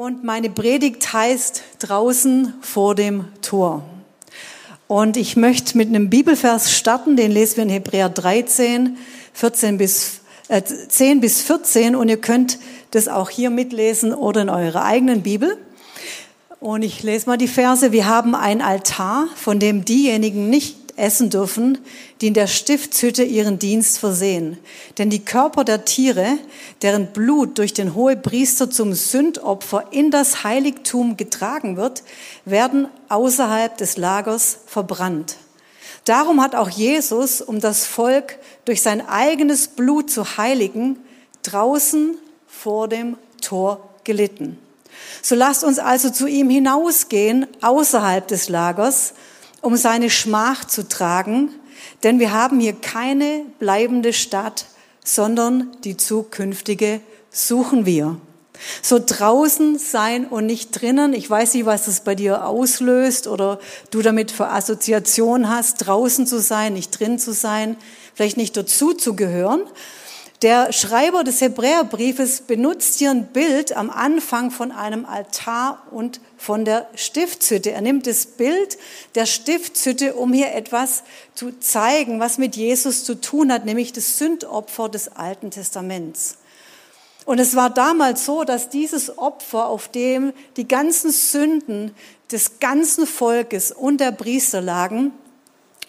Und meine Predigt heißt draußen vor dem Tor. Und ich möchte mit einem Bibelvers starten, den lesen wir in Hebräer 13, 14 bis, äh, 10 bis 14. Und ihr könnt das auch hier mitlesen oder in eurer eigenen Bibel. Und ich lese mal die Verse. Wir haben ein Altar, von dem diejenigen nicht essen dürfen, die in der Stiftshütte ihren Dienst versehen. Denn die Körper der Tiere, deren Blut durch den Hohepriester zum Sündopfer in das Heiligtum getragen wird, werden außerhalb des Lagers verbrannt. Darum hat auch Jesus, um das Volk durch sein eigenes Blut zu heiligen, draußen vor dem Tor gelitten. So lasst uns also zu ihm hinausgehen, außerhalb des Lagers, um seine Schmach zu tragen, denn wir haben hier keine bleibende Stadt, sondern die zukünftige suchen wir. So draußen sein und nicht drinnen. Ich weiß nicht, was das bei dir auslöst oder du damit für Assoziation hast, draußen zu sein, nicht drin zu sein, vielleicht nicht dazu zu gehören. Der Schreiber des Hebräerbriefes benutzt hier ein Bild am Anfang von einem Altar und von der Stiftshütte. Er nimmt das Bild der Stiftshütte, um hier etwas zu zeigen, was mit Jesus zu tun hat, nämlich das Sündopfer des Alten Testaments. Und es war damals so, dass dieses Opfer, auf dem die ganzen Sünden des ganzen Volkes und der Priester lagen,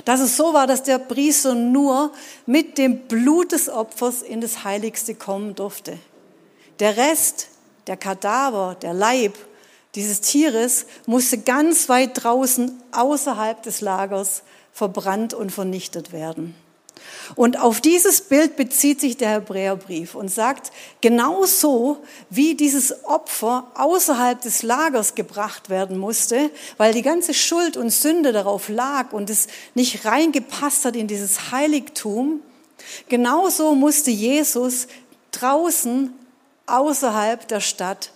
dass es so war, dass der Priester nur mit dem Blut des Opfers in das Heiligste kommen durfte. Der Rest, der Kadaver, der Leib dieses Tieres musste ganz weit draußen außerhalb des Lagers verbrannt und vernichtet werden. Und auf dieses Bild bezieht sich der Hebräerbrief und sagt, genauso wie dieses Opfer außerhalb des Lagers gebracht werden musste, weil die ganze Schuld und Sünde darauf lag und es nicht reingepasst hat in dieses Heiligtum, genauso musste Jesus draußen außerhalb der Stadt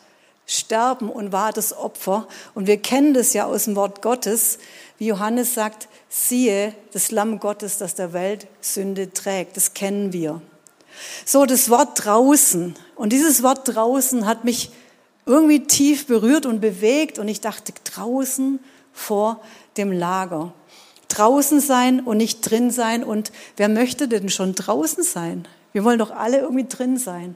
sterben und war das Opfer. Und wir kennen das ja aus dem Wort Gottes, wie Johannes sagt, siehe das Lamm Gottes, das der Welt Sünde trägt. Das kennen wir. So, das Wort draußen. Und dieses Wort draußen hat mich irgendwie tief berührt und bewegt. Und ich dachte, draußen vor dem Lager. Draußen sein und nicht drin sein. Und wer möchte denn schon draußen sein? Wir wollen doch alle irgendwie drin sein.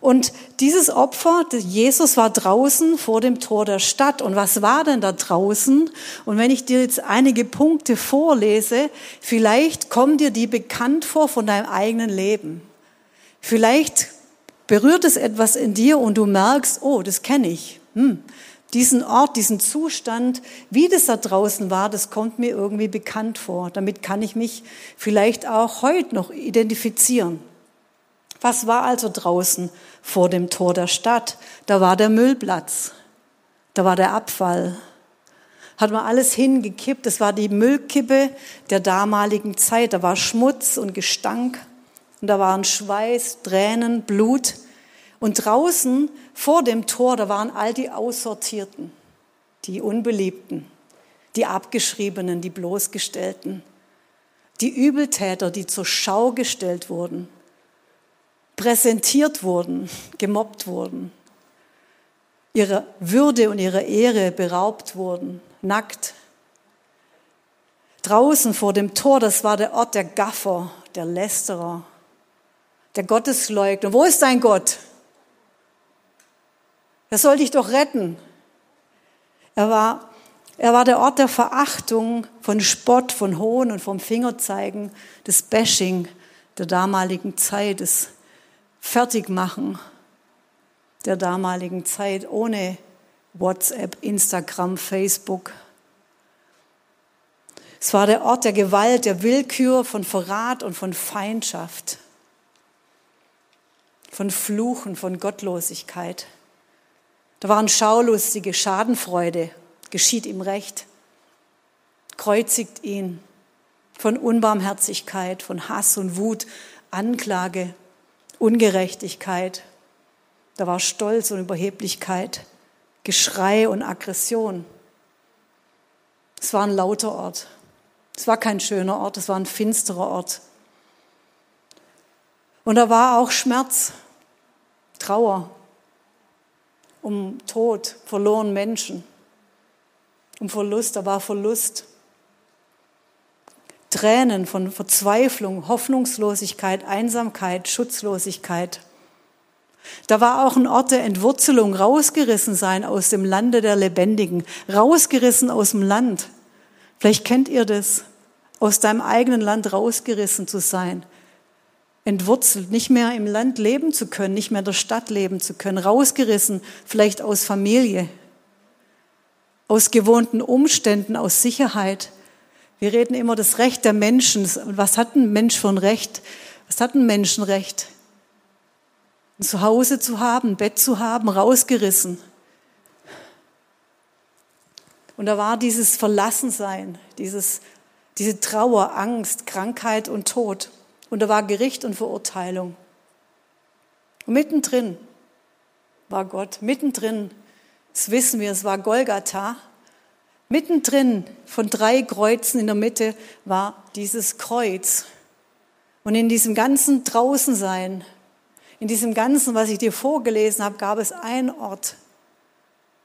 Und dieses Opfer, Jesus war draußen vor dem Tor der Stadt. Und was war denn da draußen? Und wenn ich dir jetzt einige Punkte vorlese, vielleicht kommen dir die bekannt vor von deinem eigenen Leben. Vielleicht berührt es etwas in dir und du merkst, oh, das kenne ich. Hm. Diesen Ort, diesen Zustand, wie das da draußen war, das kommt mir irgendwie bekannt vor. Damit kann ich mich vielleicht auch heute noch identifizieren. Was war also draußen vor dem Tor der Stadt? Da war der Müllplatz, da war der Abfall. Hat man alles hingekippt, das war die Müllkippe der damaligen Zeit. Da war Schmutz und Gestank und da waren Schweiß, Tränen, Blut. Und draußen vor dem Tor, da waren all die Aussortierten, die Unbeliebten, die Abgeschriebenen, die Bloßgestellten, die Übeltäter, die zur Schau gestellt wurden präsentiert wurden, gemobbt wurden, ihrer Würde und ihrer Ehre beraubt wurden, nackt. Draußen vor dem Tor, das war der Ort der Gaffer, der Lästerer, der Gottesleugner. Wo ist dein Gott? Er soll dich doch retten. Er war, er war der Ort der Verachtung, von Spott, von Hohn und vom Fingerzeigen, des Bashing der damaligen Zeit, des Fertigmachen der damaligen Zeit ohne WhatsApp, Instagram, Facebook. Es war der Ort der Gewalt, der Willkür, von Verrat und von Feindschaft, von Fluchen, von Gottlosigkeit. Da waren schaulustige Schadenfreude, geschieht ihm recht, kreuzigt ihn, von Unbarmherzigkeit, von Hass und Wut, Anklage, Ungerechtigkeit, da war Stolz und Überheblichkeit, Geschrei und Aggression. Es war ein lauter Ort. Es war kein schöner Ort, es war ein finsterer Ort. Und da war auch Schmerz, Trauer, um Tod, verloren Menschen, um Verlust, da war Verlust. Tränen von Verzweiflung, Hoffnungslosigkeit, Einsamkeit, Schutzlosigkeit. Da war auch ein Ort der Entwurzelung, rausgerissen sein aus dem Lande der Lebendigen, rausgerissen aus dem Land. Vielleicht kennt ihr das, aus deinem eigenen Land rausgerissen zu sein, entwurzelt, nicht mehr im Land leben zu können, nicht mehr in der Stadt leben zu können, rausgerissen, vielleicht aus Familie, aus gewohnten Umständen, aus Sicherheit, wir reden immer das Recht der Menschen. Was hat ein Mensch für ein Recht? Was hat ein Menschenrecht? Ein Zuhause zu haben, ein Bett zu haben, rausgerissen. Und da war dieses Verlassensein, dieses, diese Trauer, Angst, Krankheit und Tod. Und da war Gericht und Verurteilung. Und mittendrin war Gott, mittendrin, das wissen wir, es war Golgatha. Mittendrin von drei Kreuzen in der Mitte war dieses Kreuz. Und in diesem ganzen Draußensein, in diesem ganzen, was ich dir vorgelesen habe, gab es einen Ort,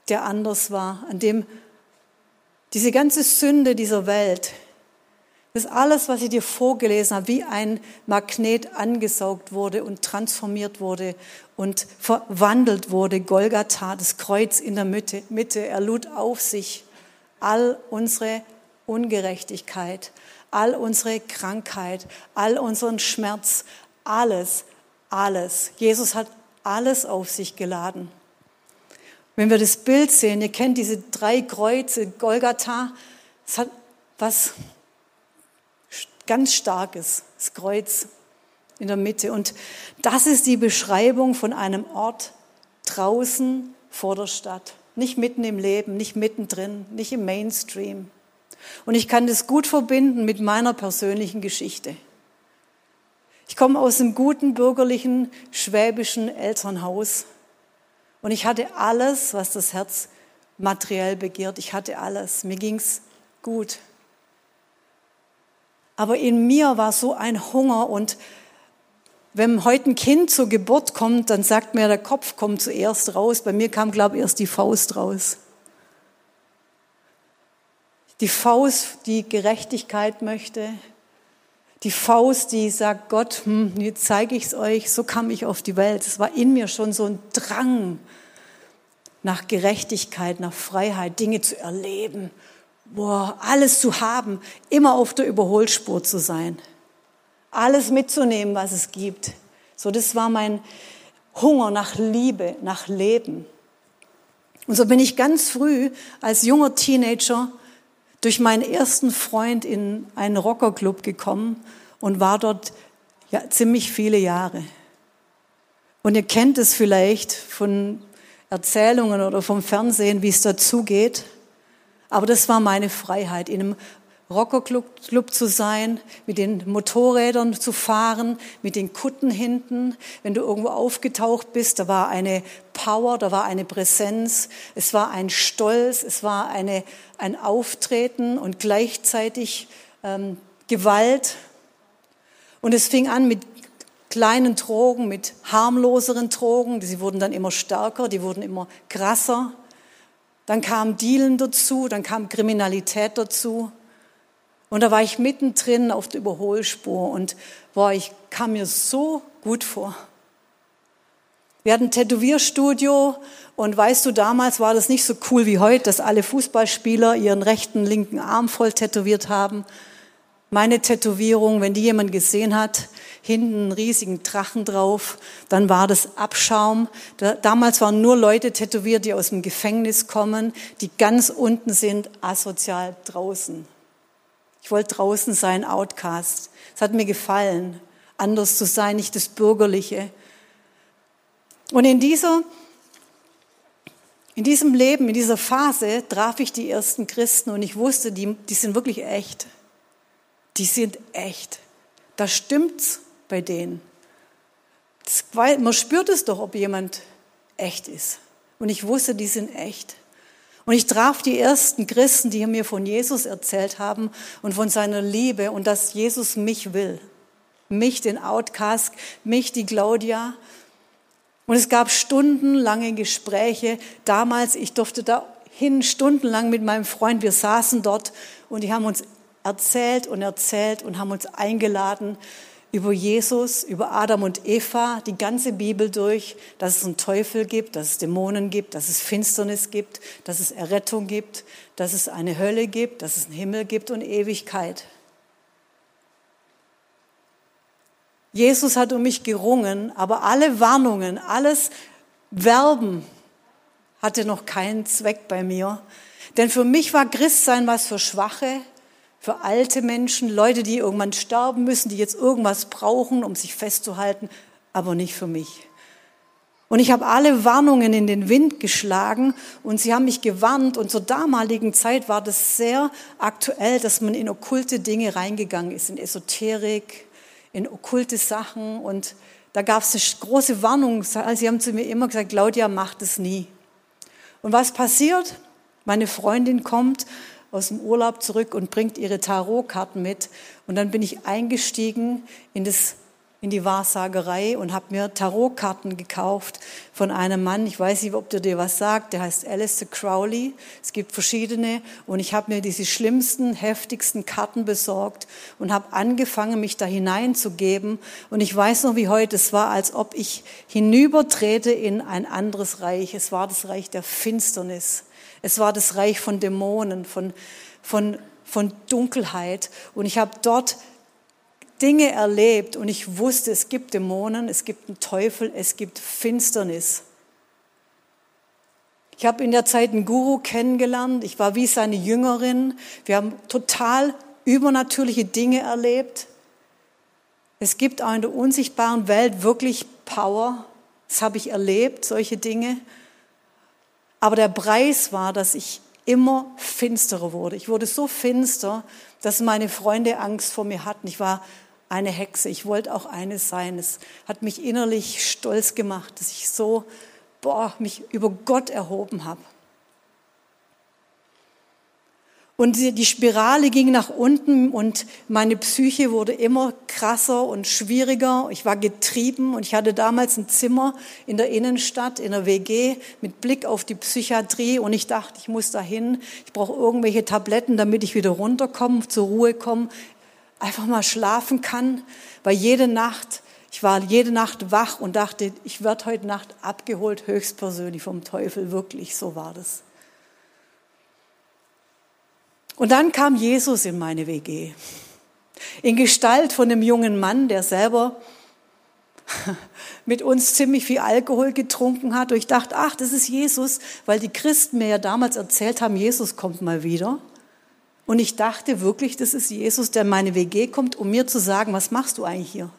der anders war, an dem diese ganze Sünde dieser Welt, das alles, was ich dir vorgelesen habe, wie ein Magnet angesaugt wurde und transformiert wurde und verwandelt wurde. Golgatha, das Kreuz in der Mitte, Mitte, er lud auf sich all unsere Ungerechtigkeit, all unsere Krankheit, all unseren Schmerz, alles, alles. Jesus hat alles auf sich geladen. Wenn wir das Bild sehen, ihr kennt diese drei Kreuze, Golgatha, es hat was ganz Starkes, das Kreuz in der Mitte. Und das ist die Beschreibung von einem Ort draußen vor der Stadt. Nicht mitten im Leben, nicht mittendrin, nicht im Mainstream. Und ich kann das gut verbinden mit meiner persönlichen Geschichte. Ich komme aus einem guten bürgerlichen schwäbischen Elternhaus und ich hatte alles, was das Herz materiell begehrt. Ich hatte alles. Mir ging's gut. Aber in mir war so ein Hunger und wenn heute ein Kind zur Geburt kommt, dann sagt mir, der Kopf kommt zuerst raus. Bei mir kam, glaube ich, erst die Faust raus. Die Faust, die Gerechtigkeit möchte. Die Faust, die sagt, Gott, hm, jetzt zeige ich es euch, so kam ich auf die Welt. Es war in mir schon so ein Drang nach Gerechtigkeit, nach Freiheit, Dinge zu erleben, boah, alles zu haben, immer auf der Überholspur zu sein alles mitzunehmen, was es gibt. So, das war mein Hunger nach Liebe, nach Leben. Und so bin ich ganz früh als junger Teenager durch meinen ersten Freund in einen Rockerclub gekommen und war dort ja, ziemlich viele Jahre. Und ihr kennt es vielleicht von Erzählungen oder vom Fernsehen, wie es dazugeht. Aber das war meine Freiheit, in einem Rockerclub zu sein, mit den Motorrädern zu fahren, mit den Kutten hinten. Wenn du irgendwo aufgetaucht bist, da war eine Power, da war eine Präsenz, es war ein Stolz, es war eine, ein Auftreten und gleichzeitig ähm, Gewalt. Und es fing an mit kleinen Drogen, mit harmloseren Drogen. Sie wurden dann immer stärker, die wurden immer krasser. Dann kam Dealen dazu, dann kam Kriminalität dazu. Und da war ich mittendrin auf der Überholspur und boah, ich kam mir so gut vor. Wir hatten ein Tätowierstudio und weißt du, damals war das nicht so cool wie heute, dass alle Fußballspieler ihren rechten, linken Arm voll tätowiert haben. Meine Tätowierung, wenn die jemand gesehen hat, hinten einen riesigen Drachen drauf, dann war das Abschaum. Da, damals waren nur Leute tätowiert, die aus dem Gefängnis kommen, die ganz unten sind, asozial draußen. Ich wollte draußen sein, Outcast. Es hat mir gefallen, anders zu sein, nicht das Bürgerliche. Und in dieser, in diesem Leben, in dieser Phase traf ich die ersten Christen und ich wusste, die, die sind wirklich echt. Die sind echt. Da stimmt's bei denen. Das, man spürt es doch, ob jemand echt ist. Und ich wusste, die sind echt. Und ich traf die ersten Christen, die mir von Jesus erzählt haben und von seiner Liebe und dass Jesus mich will. Mich, den Outcast, mich, die Claudia. Und es gab stundenlange Gespräche. Damals, ich durfte da hin, stundenlang mit meinem Freund. Wir saßen dort und die haben uns erzählt und erzählt und haben uns eingeladen über Jesus, über Adam und Eva, die ganze Bibel durch, dass es einen Teufel gibt, dass es Dämonen gibt, dass es Finsternis gibt, dass es Errettung gibt, dass es eine Hölle gibt, dass es einen Himmel gibt und Ewigkeit. Jesus hat um mich gerungen, aber alle Warnungen, alles Werben hatte noch keinen Zweck bei mir. Denn für mich war Christsein was für Schwache, für alte Menschen, Leute, die irgendwann sterben müssen, die jetzt irgendwas brauchen, um sich festzuhalten, aber nicht für mich. Und ich habe alle Warnungen in den Wind geschlagen und sie haben mich gewarnt. Und zur damaligen Zeit war das sehr aktuell, dass man in okkulte Dinge reingegangen ist, in Esoterik, in okkulte Sachen. Und da gab es eine große Warnung. Sie haben zu mir immer gesagt, Claudia, mach das nie. Und was passiert? Meine Freundin kommt aus dem Urlaub zurück und bringt ihre Tarotkarten mit. Und dann bin ich eingestiegen in, das, in die Wahrsagerei und habe mir Tarotkarten gekauft von einem Mann. Ich weiß nicht, ob der dir was sagt. Der heißt Alistair Crowley. Es gibt verschiedene. Und ich habe mir diese schlimmsten, heftigsten Karten besorgt und habe angefangen, mich da hineinzugeben. Und ich weiß noch wie heute, es war, als ob ich hinübertrete in ein anderes Reich. Es war das Reich der Finsternis. Es war das Reich von Dämonen, von, von, von Dunkelheit. Und ich habe dort Dinge erlebt und ich wusste, es gibt Dämonen, es gibt einen Teufel, es gibt Finsternis. Ich habe in der Zeit einen Guru kennengelernt. Ich war wie seine Jüngerin. Wir haben total übernatürliche Dinge erlebt. Es gibt auch in der unsichtbaren Welt wirklich Power. Das habe ich erlebt, solche Dinge. Aber der Preis war, dass ich immer finsterer wurde. Ich wurde so finster, dass meine Freunde Angst vor mir hatten. Ich war eine Hexe. Ich wollte auch eine sein. Es hat mich innerlich stolz gemacht, dass ich so, boah, mich über Gott erhoben habe. Und die Spirale ging nach unten und meine Psyche wurde immer krasser und schwieriger. Ich war getrieben und ich hatte damals ein Zimmer in der Innenstadt, in der WG, mit Blick auf die Psychiatrie und ich dachte, ich muss dahin. Ich brauche irgendwelche Tabletten, damit ich wieder runterkomme, zur Ruhe komme, einfach mal schlafen kann, weil jede Nacht, ich war jede Nacht wach und dachte, ich werde heute Nacht abgeholt, höchstpersönlich vom Teufel. Wirklich, so war das. Und dann kam Jesus in meine WG. In Gestalt von einem jungen Mann, der selber mit uns ziemlich viel Alkohol getrunken hat. Und ich dachte, ach, das ist Jesus, weil die Christen mir ja damals erzählt haben, Jesus kommt mal wieder. Und ich dachte wirklich, das ist Jesus, der in meine WG kommt, um mir zu sagen, was machst du eigentlich hier?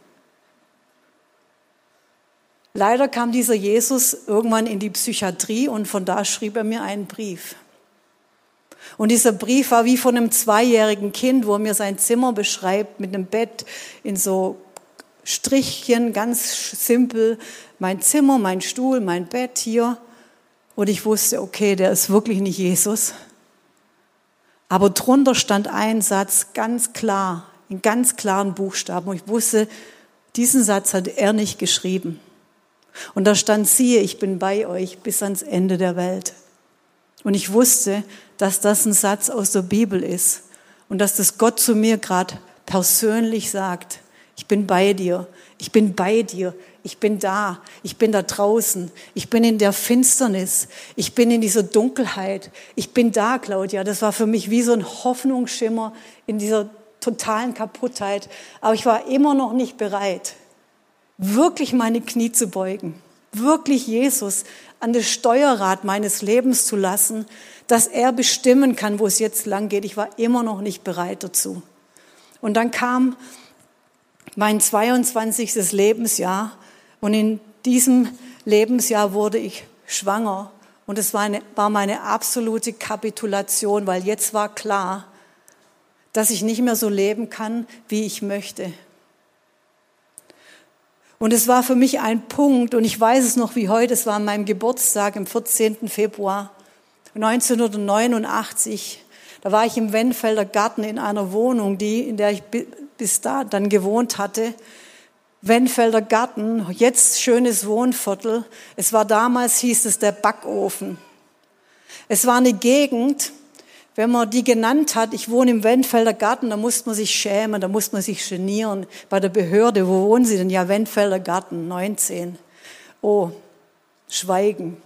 Leider kam dieser Jesus irgendwann in die Psychiatrie und von da schrieb er mir einen Brief. Und dieser Brief war wie von einem zweijährigen Kind, wo er mir sein Zimmer beschreibt mit einem Bett in so Strichchen, ganz simpel. Mein Zimmer, mein Stuhl, mein Bett hier. Und ich wusste, okay, der ist wirklich nicht Jesus. Aber drunter stand ein Satz ganz klar, in ganz klaren Buchstaben. Und ich wusste, diesen Satz hat er nicht geschrieben. Und da stand, siehe, ich bin bei euch bis ans Ende der Welt. Und ich wusste, dass das ein Satz aus der Bibel ist und dass das Gott zu mir gerade persönlich sagt. Ich bin bei dir, ich bin bei dir, ich bin da, ich bin da draußen, ich bin in der Finsternis, ich bin in dieser Dunkelheit, ich bin da, Claudia. Das war für mich wie so ein Hoffnungsschimmer in dieser totalen Kaputtheit. Aber ich war immer noch nicht bereit, wirklich meine Knie zu beugen, wirklich Jesus an das Steuerrad meines Lebens zu lassen, dass er bestimmen kann, wo es jetzt lang geht. Ich war immer noch nicht bereit dazu. Und dann kam mein 22. Lebensjahr und in diesem Lebensjahr wurde ich schwanger und es war, eine, war meine absolute Kapitulation, weil jetzt war klar, dass ich nicht mehr so leben kann, wie ich möchte. Und es war für mich ein Punkt, und ich weiß es noch wie heute, es war an meinem Geburtstag im 14. Februar 1989. Da war ich im Wenfelder Garten in einer Wohnung, die, in der ich bis da dann gewohnt hatte. Wenfelder Garten, jetzt schönes Wohnviertel. Es war damals, hieß es, der Backofen. Es war eine Gegend, wenn man die genannt hat, ich wohne im Wendfelder Garten, da muss man sich schämen, da muss man sich genieren. Bei der Behörde, wo wohnen Sie denn? Ja, Wendfelder Garten, 19. Oh, Schweigen.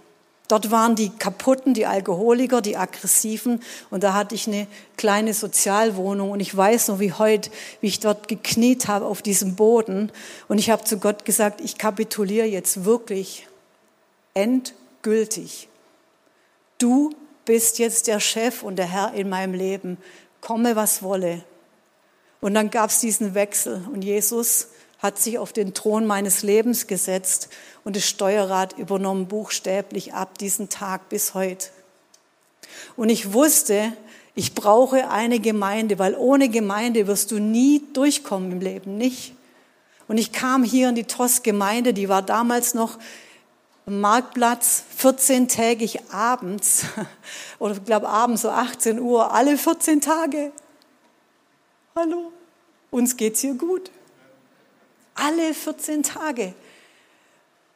Dort waren die Kaputten, die Alkoholiker, die Aggressiven. Und da hatte ich eine kleine Sozialwohnung. Und ich weiß noch wie heute, wie ich dort gekniet habe auf diesem Boden. Und ich habe zu Gott gesagt, ich kapituliere jetzt wirklich endgültig. Du bist jetzt der Chef und der Herr in meinem Leben. Komme, was wolle. Und dann gab es diesen Wechsel und Jesus hat sich auf den Thron meines Lebens gesetzt und das Steuerrad übernommen, buchstäblich ab diesem Tag bis heute. Und ich wusste, ich brauche eine Gemeinde, weil ohne Gemeinde wirst du nie durchkommen im Leben, nicht. Und ich kam hier in die TOS-Gemeinde, die war damals noch Marktplatz 14-tägig abends, oder ich glaube abends so 18 Uhr, alle 14 Tage. Hallo, uns geht's hier gut. Alle 14 Tage.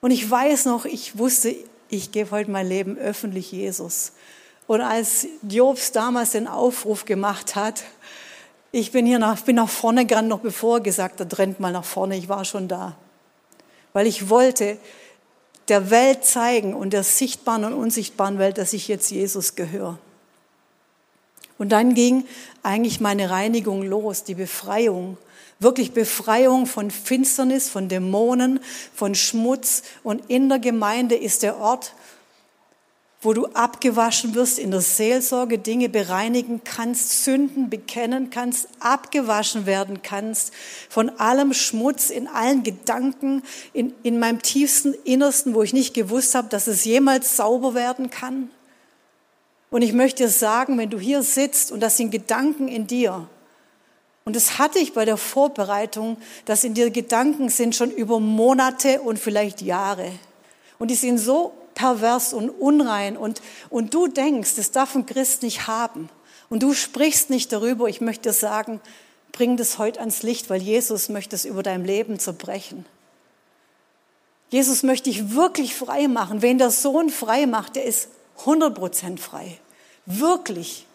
Und ich weiß noch, ich wusste, ich gebe heute mein Leben öffentlich Jesus. Und als Jobs damals den Aufruf gemacht hat, ich bin hier nach, bin nach vorne gegangen, noch bevor er gesagt hat, rennt mal nach vorne, ich war schon da. Weil ich wollte, der Welt zeigen und der sichtbaren und unsichtbaren Welt, dass ich jetzt Jesus gehöre. Und dann ging eigentlich meine Reinigung los, die Befreiung. Wirklich Befreiung von Finsternis, von Dämonen, von Schmutz. Und in der Gemeinde ist der Ort, wo du abgewaschen wirst in der Seelsorge, Dinge bereinigen kannst, Sünden bekennen kannst, abgewaschen werden kannst von allem Schmutz in allen Gedanken, in, in meinem tiefsten Innersten, wo ich nicht gewusst habe, dass es jemals sauber werden kann. Und ich möchte dir sagen, wenn du hier sitzt und das sind Gedanken in dir, und das hatte ich bei der Vorbereitung, dass in dir Gedanken sind schon über Monate und vielleicht Jahre. Und die sind so pervers und unrein und, und du denkst, das darf ein Christ nicht haben. Und du sprichst nicht darüber. Ich möchte dir sagen, bring das heute ans Licht, weil Jesus möchte es über dein Leben zerbrechen. Jesus möchte dich wirklich frei machen. Wen der Sohn frei macht, der ist 100% frei. Wirklich.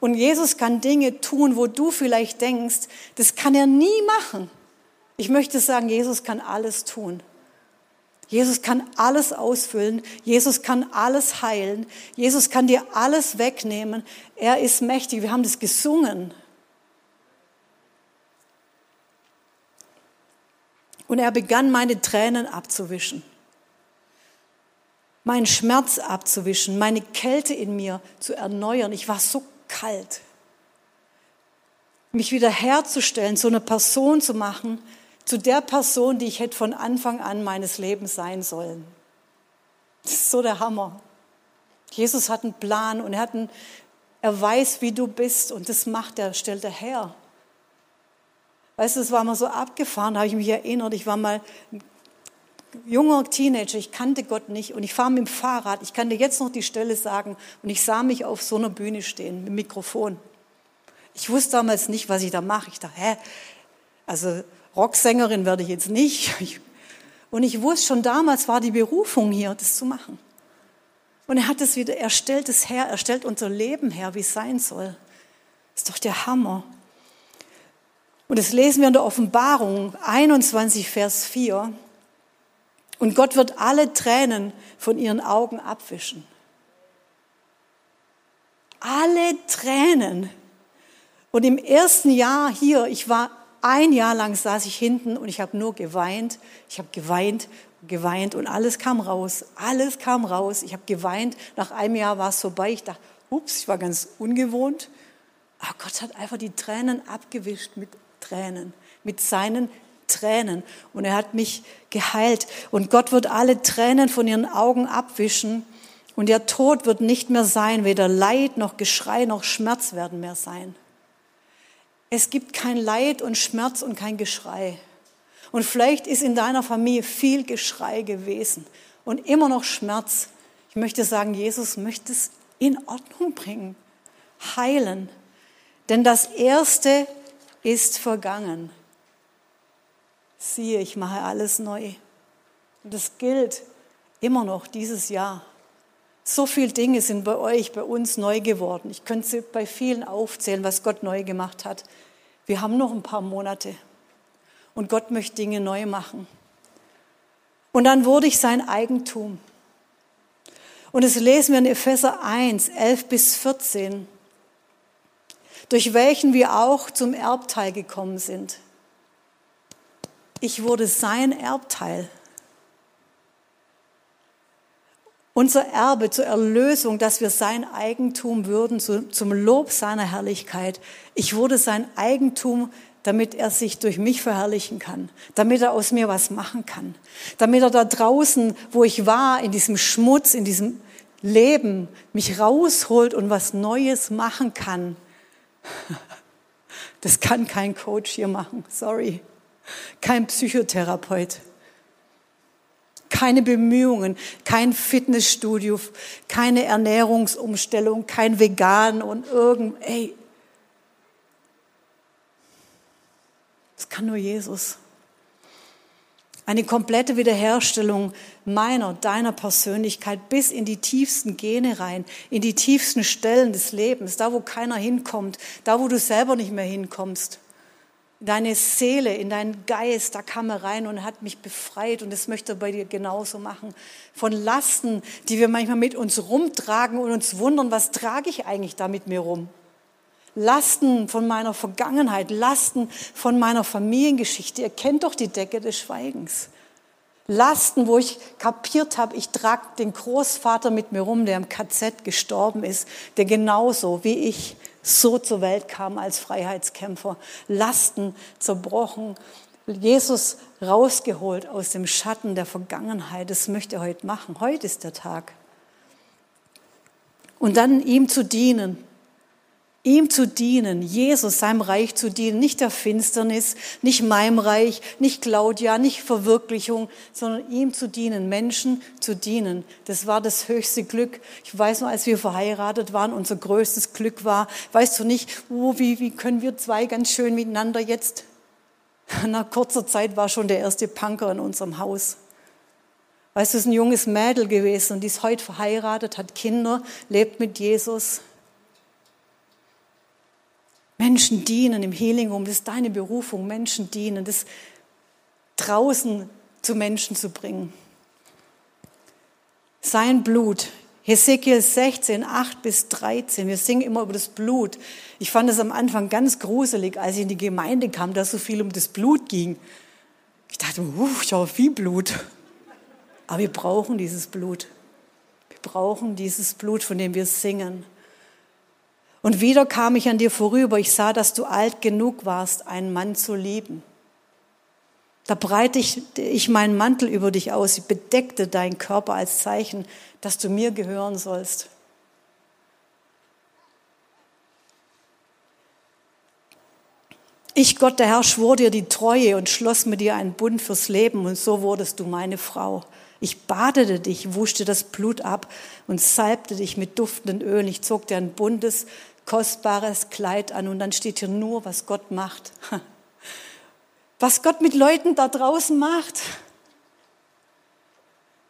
Und Jesus kann Dinge tun, wo du vielleicht denkst, das kann er nie machen. Ich möchte sagen, Jesus kann alles tun. Jesus kann alles ausfüllen. Jesus kann alles heilen. Jesus kann dir alles wegnehmen. Er ist mächtig. Wir haben das gesungen. Und er begann meine Tränen abzuwischen, meinen Schmerz abzuwischen, meine Kälte in mir zu erneuern. Ich war so kalt. Mich wieder herzustellen, so eine Person zu machen, zu der Person, die ich hätte von Anfang an meines Lebens sein sollen. Das ist so der Hammer. Jesus hat einen Plan und er, hat einen, er weiß, wie du bist und das macht er, stellt er her. Weißt du, es war mal so abgefahren, da habe ich mich erinnert, ich war mal ein junger Teenager, ich kannte Gott nicht und ich fahre mit dem Fahrrad, ich kann dir jetzt noch die Stelle sagen und ich sah mich auf so einer Bühne stehen, mit Mikrofon. Ich wusste damals nicht, was ich da mache. Ich dachte, hä, also Rocksängerin werde ich jetzt nicht. Und ich wusste schon damals war die Berufung hier, das zu machen. Und er hat es wieder, er stellt es her, er stellt unser Leben her, wie es sein soll. Ist doch der Hammer. Und das lesen wir in der Offenbarung 21, Vers 4. Und Gott wird alle Tränen von ihren Augen abwischen. Alle Tränen. Und im ersten Jahr hier, ich war ein Jahr lang saß ich hinten und ich habe nur geweint. Ich habe geweint, geweint und alles kam raus. Alles kam raus. Ich habe geweint. Nach einem Jahr war es vorbei. Ich dachte, ups, ich war ganz ungewohnt. Aber Gott hat einfach die Tränen abgewischt mit Tränen, mit seinen Tränen. Und er hat mich geheilt. Und Gott wird alle Tränen von ihren Augen abwischen. Und der Tod wird nicht mehr sein. Weder Leid noch Geschrei noch Schmerz werden mehr sein. Es gibt kein Leid und Schmerz und kein Geschrei. Und vielleicht ist in deiner Familie viel Geschrei gewesen und immer noch Schmerz. Ich möchte sagen, Jesus möchte es in Ordnung bringen, heilen. Denn das Erste ist vergangen. Siehe, ich mache alles neu. Und das gilt immer noch dieses Jahr. So viele Dinge sind bei euch, bei uns neu geworden. Ich könnte sie bei vielen aufzählen, was Gott neu gemacht hat. Wir haben noch ein paar Monate und Gott möchte Dinge neu machen. Und dann wurde ich sein Eigentum. Und das lesen wir in Epheser 1, 11 bis 14, durch welchen wir auch zum Erbteil gekommen sind. Ich wurde sein Erbteil. Unser Erbe zur Erlösung, dass wir sein Eigentum würden, zum Lob seiner Herrlichkeit. Ich wurde sein Eigentum, damit er sich durch mich verherrlichen kann, damit er aus mir was machen kann, damit er da draußen, wo ich war, in diesem Schmutz, in diesem Leben, mich rausholt und was Neues machen kann. Das kann kein Coach hier machen, sorry kein Psychotherapeut, keine Bemühungen, kein Fitnessstudio, keine Ernährungsumstellung, kein Vegan und irgend, ey. Das kann nur Jesus. Eine komplette Wiederherstellung meiner, deiner Persönlichkeit bis in die tiefsten Gene rein, in die tiefsten Stellen des Lebens, da wo keiner hinkommt, da wo du selber nicht mehr hinkommst deine Seele, in deinen Geist, da kam er rein und hat mich befreit und das möchte er bei dir genauso machen. Von Lasten, die wir manchmal mit uns rumtragen und uns wundern, was trage ich eigentlich da mit mir rum? Lasten von meiner Vergangenheit, Lasten von meiner Familiengeschichte. Ihr kennt doch die Decke des Schweigens. Lasten, wo ich kapiert habe, ich trage den Großvater mit mir rum, der im KZ gestorben ist, der genauso wie ich so zur Welt kam als Freiheitskämpfer, Lasten zerbrochen, Jesus rausgeholt aus dem Schatten der Vergangenheit. Das möchte er heute machen. Heute ist der Tag. Und dann ihm zu dienen, ihm zu dienen, Jesus, seinem Reich zu dienen, nicht der Finsternis, nicht meinem Reich, nicht Claudia, nicht Verwirklichung, sondern ihm zu dienen, Menschen zu dienen. Das war das höchste Glück. Ich weiß noch, als wir verheiratet waren, unser größtes Glück war, weißt du nicht, oh, wie, wie können wir zwei ganz schön miteinander jetzt? Nach kurzer Zeit war schon der erste Punker in unserem Haus. Weißt du, es ist ein junges Mädel gewesen und die ist heute verheiratet, hat Kinder, lebt mit Jesus. Menschen dienen im Healing Room, das ist deine Berufung, Menschen dienen, das draußen zu Menschen zu bringen. Sein Blut, Hesekiel 16, 8 bis 13. Wir singen immer über das Blut. Ich fand es am Anfang ganz gruselig, als ich in die Gemeinde kam, dass so viel um das Blut ging. Ich dachte, uh, schau, viel Blut. Aber wir brauchen dieses Blut. Wir brauchen dieses Blut, von dem wir singen. Und wieder kam ich an dir vorüber. Ich sah, dass du alt genug warst, einen Mann zu lieben. Da breite ich, meinen Mantel über dich aus. Ich bedeckte deinen Körper als Zeichen, dass du mir gehören sollst. Ich, Gott, der Herr, schwor dir die Treue und schloss mit dir einen Bund fürs Leben und so wurdest du meine Frau. Ich badete dich, wuschte das Blut ab und salbte dich mit duftenden Ölen. Ich zog dir ein buntes, kostbares Kleid an und dann steht hier nur, was Gott macht. Was Gott mit Leuten da draußen macht.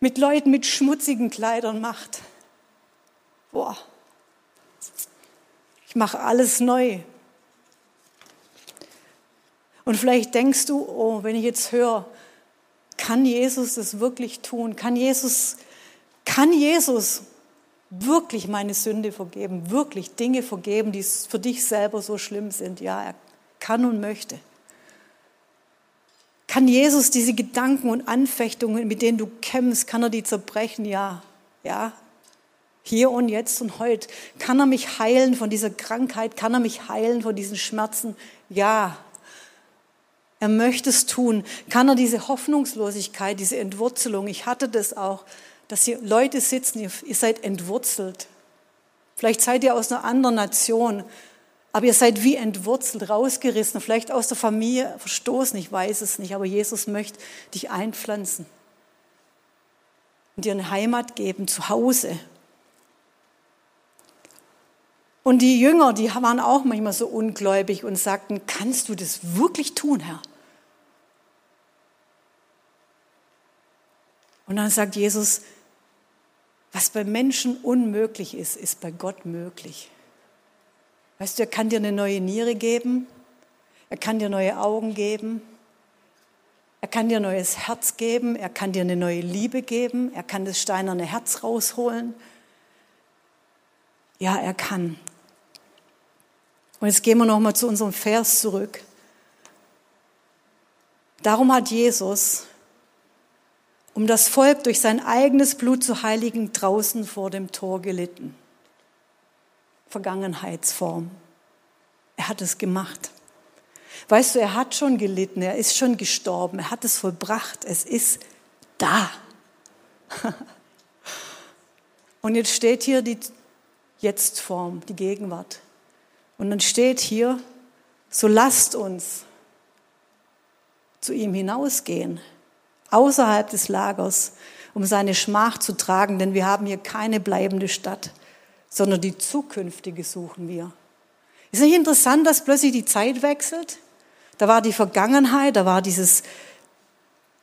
Mit Leuten mit schmutzigen Kleidern macht. Boah. Ich mache alles neu. Und vielleicht denkst du, oh, wenn ich jetzt höre, kann Jesus das wirklich tun? Kann Jesus, kann Jesus wirklich meine Sünde vergeben? Wirklich Dinge vergeben, die für dich selber so schlimm sind? Ja, er kann und möchte. Kann Jesus diese Gedanken und Anfechtungen, mit denen du kämpfst, kann er die zerbrechen? Ja, ja. Hier und jetzt und heute. Kann er mich heilen von dieser Krankheit? Kann er mich heilen von diesen Schmerzen? Ja, er möchte es tun. Kann er diese Hoffnungslosigkeit, diese Entwurzelung, ich hatte das auch, dass hier Leute sitzen, ihr, seid entwurzelt. Vielleicht seid ihr aus einer anderen Nation, aber ihr seid wie entwurzelt, rausgerissen, vielleicht aus der Familie verstoßen, ich weiß es nicht, aber Jesus möchte dich einpflanzen und dir eine Heimat geben, zu Hause. Und die Jünger, die waren auch manchmal so ungläubig und sagten, kannst du das wirklich tun, Herr? Und dann sagt Jesus, was bei Menschen unmöglich ist, ist bei Gott möglich. Weißt du, er kann dir eine neue Niere geben, er kann dir neue Augen geben, er kann dir ein neues Herz geben, er kann dir eine neue Liebe geben, er kann das steinerne Herz rausholen. Ja, er kann. Und jetzt gehen wir nochmal zu unserem Vers zurück. Darum hat Jesus, um das Volk durch sein eigenes Blut zu heiligen, draußen vor dem Tor gelitten. Vergangenheitsform. Er hat es gemacht. Weißt du, er hat schon gelitten, er ist schon gestorben, er hat es vollbracht, es ist da. Und jetzt steht hier die Jetztform, die Gegenwart. Und dann steht hier, so lasst uns zu ihm hinausgehen, außerhalb des Lagers, um seine Schmach zu tragen, denn wir haben hier keine bleibende Stadt, sondern die zukünftige suchen wir. Ist nicht interessant, dass plötzlich die Zeit wechselt? Da war die Vergangenheit, da war dieses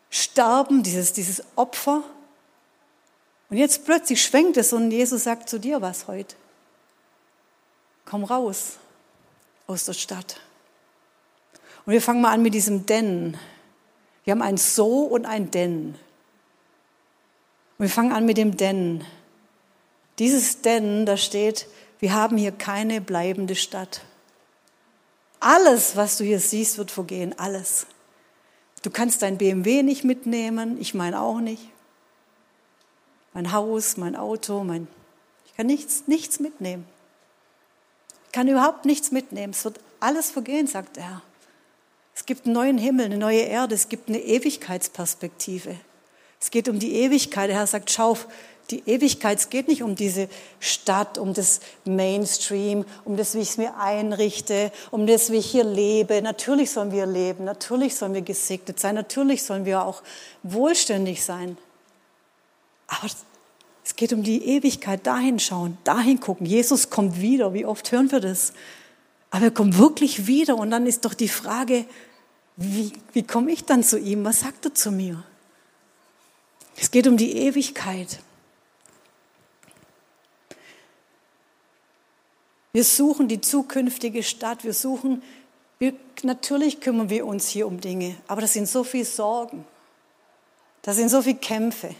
Sterben, dieses, dieses Opfer. Und jetzt plötzlich schwenkt es und Jesus sagt zu dir was heute. Komm raus aus der Stadt. Und wir fangen mal an mit diesem Denn. Wir haben ein So und ein Denn. Und wir fangen an mit dem Denn. Dieses Denn, da steht, wir haben hier keine bleibende Stadt. Alles, was du hier siehst, wird vergehen. Alles. Du kannst dein BMW nicht mitnehmen, ich meine auch nicht. Mein Haus, mein Auto, mein, ich kann nichts, nichts mitnehmen. Ich kann überhaupt nichts mitnehmen. Es wird alles vergehen, sagt er. Es gibt einen neuen Himmel, eine neue Erde, es gibt eine Ewigkeitsperspektive. Es geht um die Ewigkeit. Der Herr sagt, schau, die Ewigkeit, es geht nicht um diese Stadt, um das Mainstream, um das, wie ich es mir einrichte, um das, wie ich hier lebe. Natürlich sollen wir leben, natürlich sollen wir gesegnet sein, natürlich sollen wir auch wohlständig sein. Aber es geht um die Ewigkeit, dahin schauen, dahin gucken. Jesus kommt wieder, wie oft hören wir das? Aber er kommt wirklich wieder und dann ist doch die Frage, wie, wie komme ich dann zu ihm? Was sagt er zu mir? Es geht um die Ewigkeit. Wir suchen die zukünftige Stadt. Wir suchen, wir, natürlich kümmern wir uns hier um Dinge, aber das sind so viele Sorgen. Das sind so viele Kämpfe.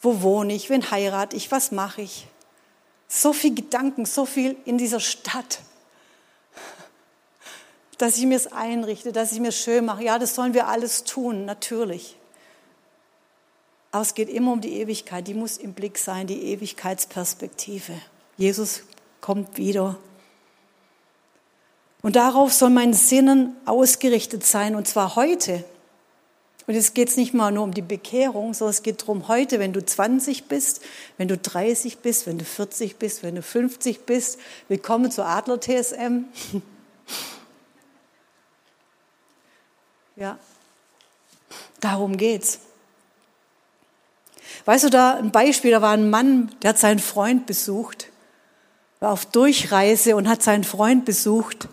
Wo wohne ich? Wen heirate ich? Was mache ich? So viele Gedanken, so viel in dieser Stadt. Dass ich mir es einrichte, dass ich mir schön mache. Ja, das sollen wir alles tun, natürlich. Aber es geht immer um die Ewigkeit. Die muss im Blick sein, die Ewigkeitsperspektive. Jesus kommt wieder. Und darauf soll mein Sinnen ausgerichtet sein, und zwar heute. Und jetzt geht es nicht mal nur um die Bekehrung, sondern es geht darum, heute, wenn du 20 bist, wenn du 30 bist, wenn du 40 bist, wenn du 50 bist, willkommen zur Adler TSM. Ja, darum geht's. Weißt du, da ein Beispiel, da war ein Mann, der hat seinen Freund besucht war auf Durchreise und hat seinen Freund besucht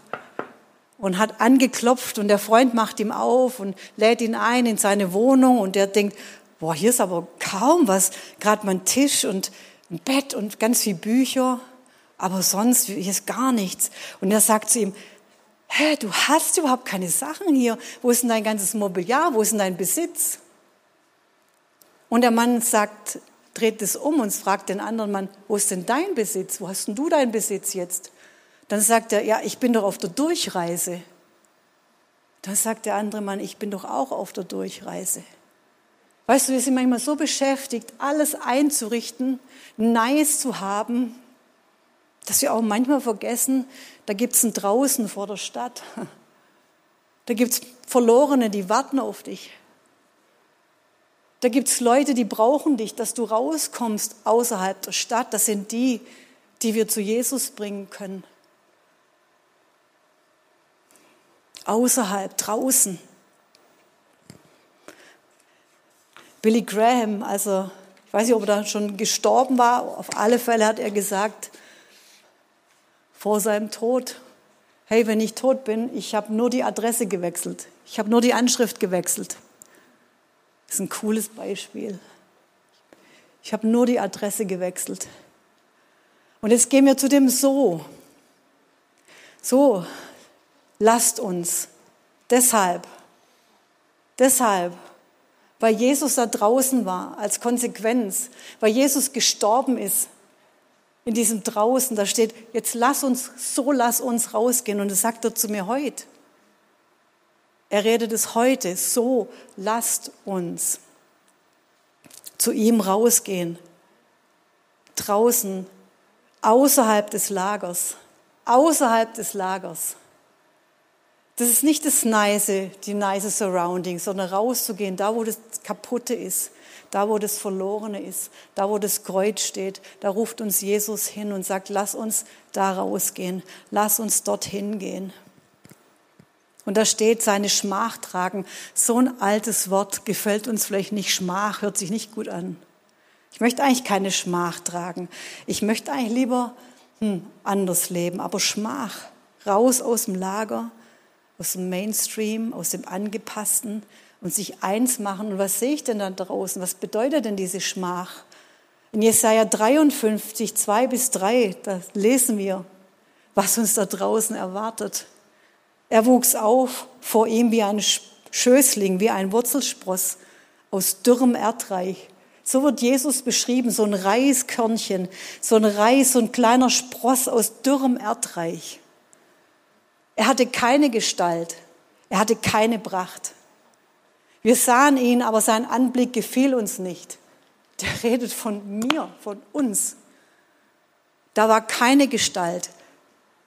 und hat angeklopft und der Freund macht ihm auf und lädt ihn ein in seine Wohnung und der denkt, boah, hier ist aber kaum was, gerade mal ein Tisch und ein Bett und ganz viel Bücher, aber sonst hier ist gar nichts. Und er sagt zu ihm, hä, du hast überhaupt keine Sachen hier. Wo ist denn dein ganzes Mobiliar? Wo ist denn dein Besitz? Und der Mann sagt, dreht es um und fragt den anderen Mann, wo ist denn dein Besitz? Wo hast denn du deinen Besitz jetzt? Dann sagt er, ja, ich bin doch auf der Durchreise. Dann sagt der andere Mann, ich bin doch auch auf der Durchreise. Weißt du, wir sind manchmal so beschäftigt, alles einzurichten, nice zu haben, dass wir auch manchmal vergessen, da gibt es ein Draußen vor der Stadt. Da gibt es Verlorene, die warten auf dich. Da gibt es Leute, die brauchen dich, dass du rauskommst außerhalb der Stadt. Das sind die, die wir zu Jesus bringen können. Außerhalb, draußen. Billy Graham, also ich weiß nicht, ob er da schon gestorben war, auf alle Fälle hat er gesagt, vor seinem Tod, hey, wenn ich tot bin, ich habe nur die Adresse gewechselt, ich habe nur die Anschrift gewechselt. Das ist ein cooles Beispiel. Ich habe nur die Adresse gewechselt. Und jetzt gehen wir zu dem So. So, lasst uns. Deshalb, deshalb, weil Jesus da draußen war als Konsequenz, weil Jesus gestorben ist in diesem draußen, da steht, jetzt lass uns, so lass uns rausgehen. Und das sagt er zu mir heute. Er redet es heute, so lasst uns zu ihm rausgehen. Draußen, außerhalb des Lagers, außerhalb des Lagers. Das ist nicht das nice, die nice Surrounding, sondern rauszugehen, da wo das Kaputte ist, da wo das Verlorene ist, da wo das Kreuz steht, da ruft uns Jesus hin und sagt, lass uns da rausgehen, lass uns dorthin gehen. Und da steht seine Schmach tragen. So ein altes Wort gefällt uns vielleicht nicht. Schmach hört sich nicht gut an. Ich möchte eigentlich keine Schmach tragen. Ich möchte eigentlich lieber hm, anders leben. Aber Schmach, raus aus dem Lager, aus dem Mainstream, aus dem Angepassten und sich eins machen. Und was sehe ich denn da draußen? Was bedeutet denn diese Schmach? In Jesaja 53, 2 bis 3, da lesen wir, was uns da draußen erwartet. Er wuchs auf vor ihm wie ein Schößling, wie ein Wurzelspross aus dürrem Erdreich. So wird Jesus beschrieben, so ein Reiskörnchen, so ein Reis, so ein kleiner Spross aus dürrem Erdreich. Er hatte keine Gestalt, er hatte keine Pracht. Wir sahen ihn, aber sein Anblick gefiel uns nicht. Der redet von mir, von uns. Da war keine Gestalt,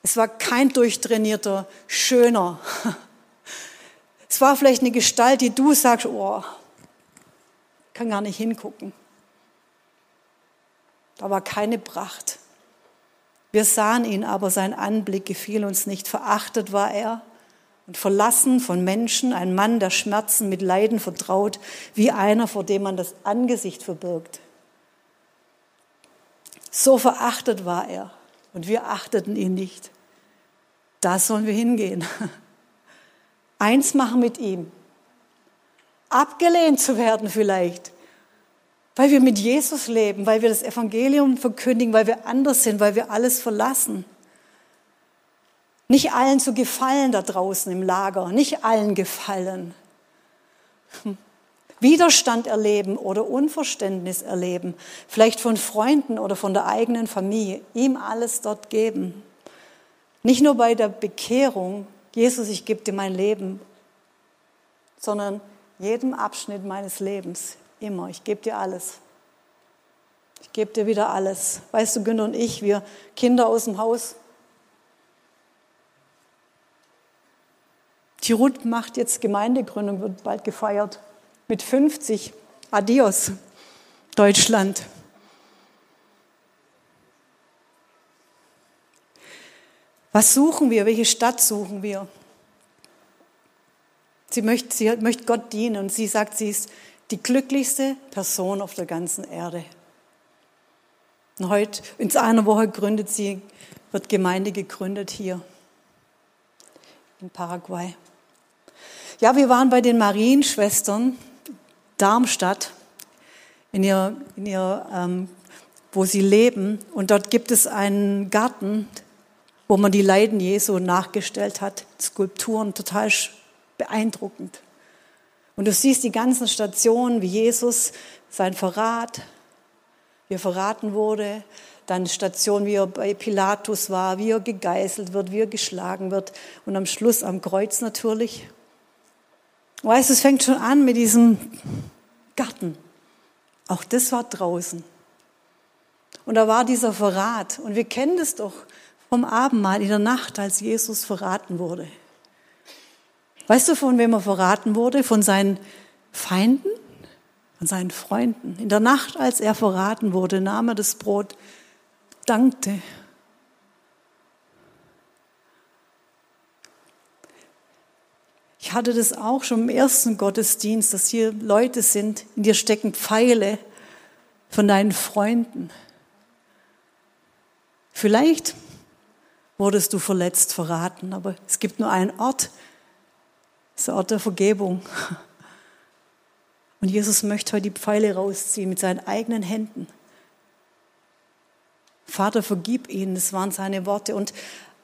es war kein durchtrainierter, schöner. Es war vielleicht eine Gestalt, die du sagst, oh, kann gar nicht hingucken. Da war keine Pracht. Wir sahen ihn, aber sein Anblick gefiel uns nicht. Verachtet war er und verlassen von Menschen, ein Mann, der Schmerzen mit Leiden vertraut, wie einer, vor dem man das Angesicht verbirgt. So verachtet war er und wir achteten ihn nicht. Da sollen wir hingehen. Eins machen mit ihm. Abgelehnt zu werden vielleicht. Weil wir mit Jesus leben, weil wir das Evangelium verkündigen, weil wir anders sind, weil wir alles verlassen. Nicht allen zu gefallen da draußen im Lager, nicht allen gefallen. Widerstand erleben oder Unverständnis erleben, vielleicht von Freunden oder von der eigenen Familie, ihm alles dort geben. Nicht nur bei der Bekehrung, Jesus, ich gebe dir mein Leben, sondern jedem Abschnitt meines Lebens, immer. Ich gebe dir alles. Ich gebe dir wieder alles. Weißt du, Günther und ich, wir Kinder aus dem Haus. Die Ruth macht jetzt Gemeindegründung, wird bald gefeiert. Mit 50. Adios, Deutschland. Was suchen wir? Welche Stadt suchen wir? Sie möchte, sie möchte Gott dienen und sie sagt, sie ist die glücklichste Person auf der ganzen Erde. Und heute, in einer Woche gründet sie, wird Gemeinde gegründet hier in Paraguay. Ja, wir waren bei den Marienschwestern Darmstadt, in ihr, in ihr, ähm, wo sie leben. Und dort gibt es einen Garten, wo man die Leiden Jesu nachgestellt hat. Skulpturen, total beeindruckend. Und du siehst die ganzen Stationen, wie Jesus sein Verrat, wie er verraten wurde, dann Station, wie er bei Pilatus war, wie er gegeißelt wird, wie er geschlagen wird und am Schluss am Kreuz natürlich. Weißt es fängt schon an mit diesem Garten. Auch das war draußen. Und da war dieser Verrat. Und wir kennen das doch vom Abendmahl in der Nacht, als Jesus verraten wurde. Weißt du, von wem er verraten wurde? Von seinen Feinden? Von seinen Freunden. In der Nacht, als er verraten wurde, nahm er das Brot, dankte. Ich hatte das auch schon im ersten Gottesdienst, dass hier Leute sind, in dir stecken Pfeile von deinen Freunden. Vielleicht wurdest du verletzt, verraten. Aber es gibt nur einen Ort, das ist der Ort der Vergebung. Und Jesus möchte heute die Pfeile rausziehen mit seinen eigenen Händen. Vater, vergib ihnen, das waren seine Worte. Und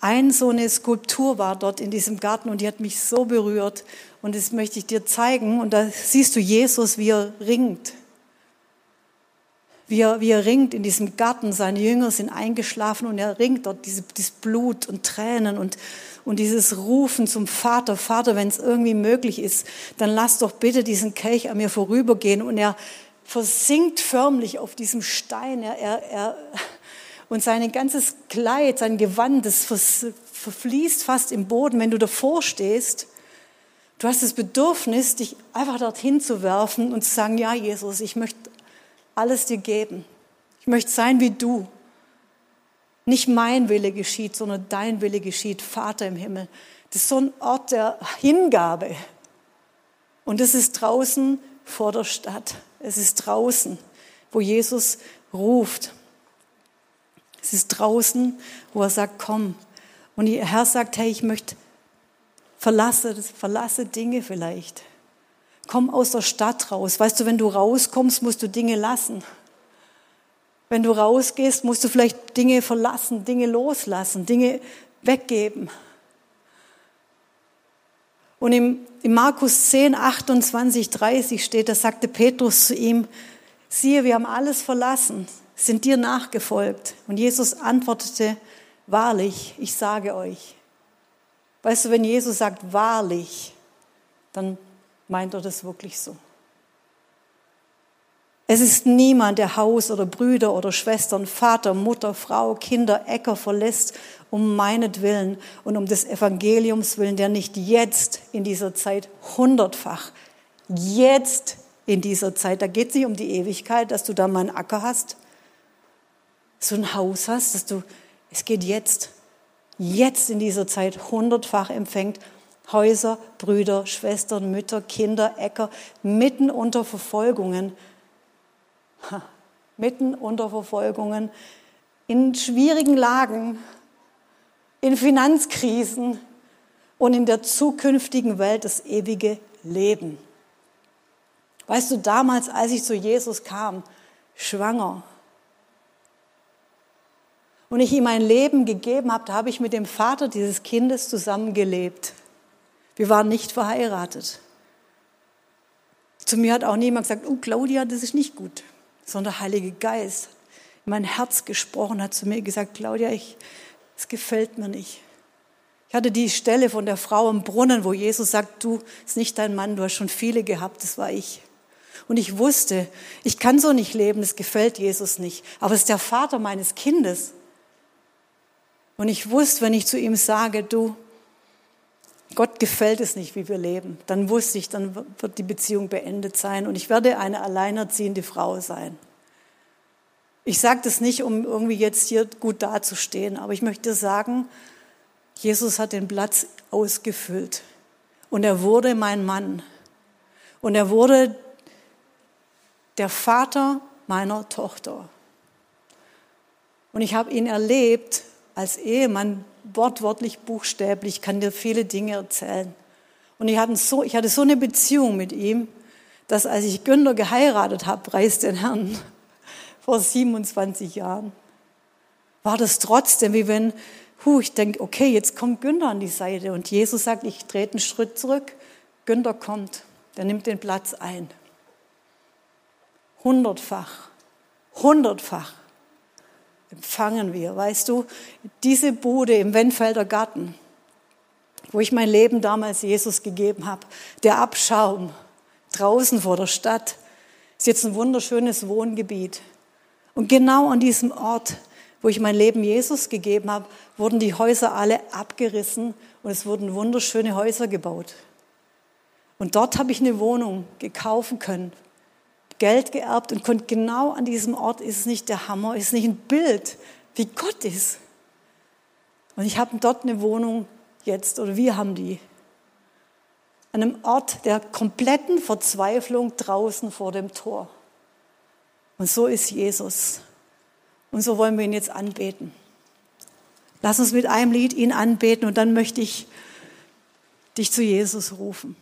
ein so eine Skulptur war dort in diesem Garten und die hat mich so berührt. Und das möchte ich dir zeigen. Und da siehst du Jesus, wie er ringt. Wie er, wie er ringt in diesem Garten. Seine Jünger sind eingeschlafen und er ringt dort diese, dieses Blut und Tränen und, und dieses Rufen zum Vater. Vater, wenn es irgendwie möglich ist, dann lass doch bitte diesen Kelch an mir vorübergehen. Und er versinkt förmlich auf diesem Stein. Er, er, er, und sein ganzes Kleid, sein Gewand, das verfließt fast im Boden, wenn du davor stehst. Du hast das Bedürfnis, dich einfach dorthin zu werfen und zu sagen, ja, Jesus, ich möchte alles dir geben. Ich möchte sein wie du. Nicht mein Wille geschieht, sondern dein Wille geschieht, Vater im Himmel. Das ist so ein Ort der Hingabe. Und es ist draußen vor der Stadt. Es ist draußen, wo Jesus ruft. Es ist draußen, wo er sagt, komm. Und der Herr sagt, hey, ich möchte, verlasse, verlasse Dinge vielleicht. Komm aus der Stadt raus. Weißt du, wenn du rauskommst, musst du Dinge lassen. Wenn du rausgehst, musst du vielleicht Dinge verlassen, Dinge loslassen, Dinge weggeben. Und im, im Markus 10, 28, 30 steht, da sagte Petrus zu ihm, siehe, wir haben alles verlassen sind dir nachgefolgt. Und Jesus antwortete, wahrlich, ich sage euch. Weißt du, wenn Jesus sagt, wahrlich, dann meint er das wirklich so. Es ist niemand, der Haus oder Brüder oder Schwestern, Vater, Mutter, Frau, Kinder, Äcker verlässt, um meinetwillen und um des Evangeliums willen, der nicht jetzt in dieser Zeit hundertfach, jetzt in dieser Zeit, da geht es nicht um die Ewigkeit, dass du da mal einen Acker hast, so ein Haus hast, dass du, es geht jetzt, jetzt in dieser Zeit hundertfach empfängt, Häuser, Brüder, Schwestern, Mütter, Kinder, Äcker, mitten unter Verfolgungen, mitten unter Verfolgungen, in schwierigen Lagen, in Finanzkrisen und in der zukünftigen Welt das ewige Leben. Weißt du, damals, als ich zu Jesus kam, schwanger, und ich ihm ein Leben gegeben habe, da habe ich mit dem Vater dieses Kindes zusammengelebt. Wir waren nicht verheiratet. Zu mir hat auch niemand gesagt, oh Claudia, das ist nicht gut, sondern der Heilige Geist in mein Herz gesprochen, hat zu mir gesagt, Claudia, ich, es gefällt mir nicht. Ich hatte die Stelle von der Frau im Brunnen, wo Jesus sagt, du ist nicht dein Mann, du hast schon viele gehabt, das war ich. Und ich wusste, ich kann so nicht leben, das gefällt Jesus nicht. Aber es ist der Vater meines Kindes. Und ich wusste, wenn ich zu ihm sage, du, Gott gefällt es nicht, wie wir leben, dann wusste ich, dann wird die Beziehung beendet sein und ich werde eine alleinerziehende Frau sein. Ich sage das nicht, um irgendwie jetzt hier gut dazustehen, aber ich möchte sagen, Jesus hat den Platz ausgefüllt und er wurde mein Mann und er wurde der Vater meiner Tochter. Und ich habe ihn erlebt, als Ehemann wortwörtlich, buchstäblich, kann dir viele Dinge erzählen. Und ich hatte so, ich hatte so eine Beziehung mit ihm, dass als ich Günther geheiratet habe, preis den Herrn, vor 27 Jahren, war das trotzdem wie wenn, hu, ich denke, okay, jetzt kommt Günther an die Seite und Jesus sagt, ich trete einen Schritt zurück, Günther kommt, der nimmt den Platz ein. Hundertfach, hundertfach empfangen wir. Weißt du, diese Bude im Wenfelder Garten, wo ich mein Leben damals Jesus gegeben habe, der Abschaum draußen vor der Stadt, ist jetzt ein wunderschönes Wohngebiet. Und genau an diesem Ort, wo ich mein Leben Jesus gegeben habe, wurden die Häuser alle abgerissen und es wurden wunderschöne Häuser gebaut. Und dort habe ich eine Wohnung gekaufen können Geld geerbt und konnte genau an diesem Ort, ist es nicht der Hammer, ist nicht ein Bild, wie Gott ist. Und ich habe dort eine Wohnung jetzt, oder wir haben die, an einem Ort der kompletten Verzweiflung draußen vor dem Tor. Und so ist Jesus. Und so wollen wir ihn jetzt anbeten. Lass uns mit einem Lied ihn anbeten und dann möchte ich dich zu Jesus rufen.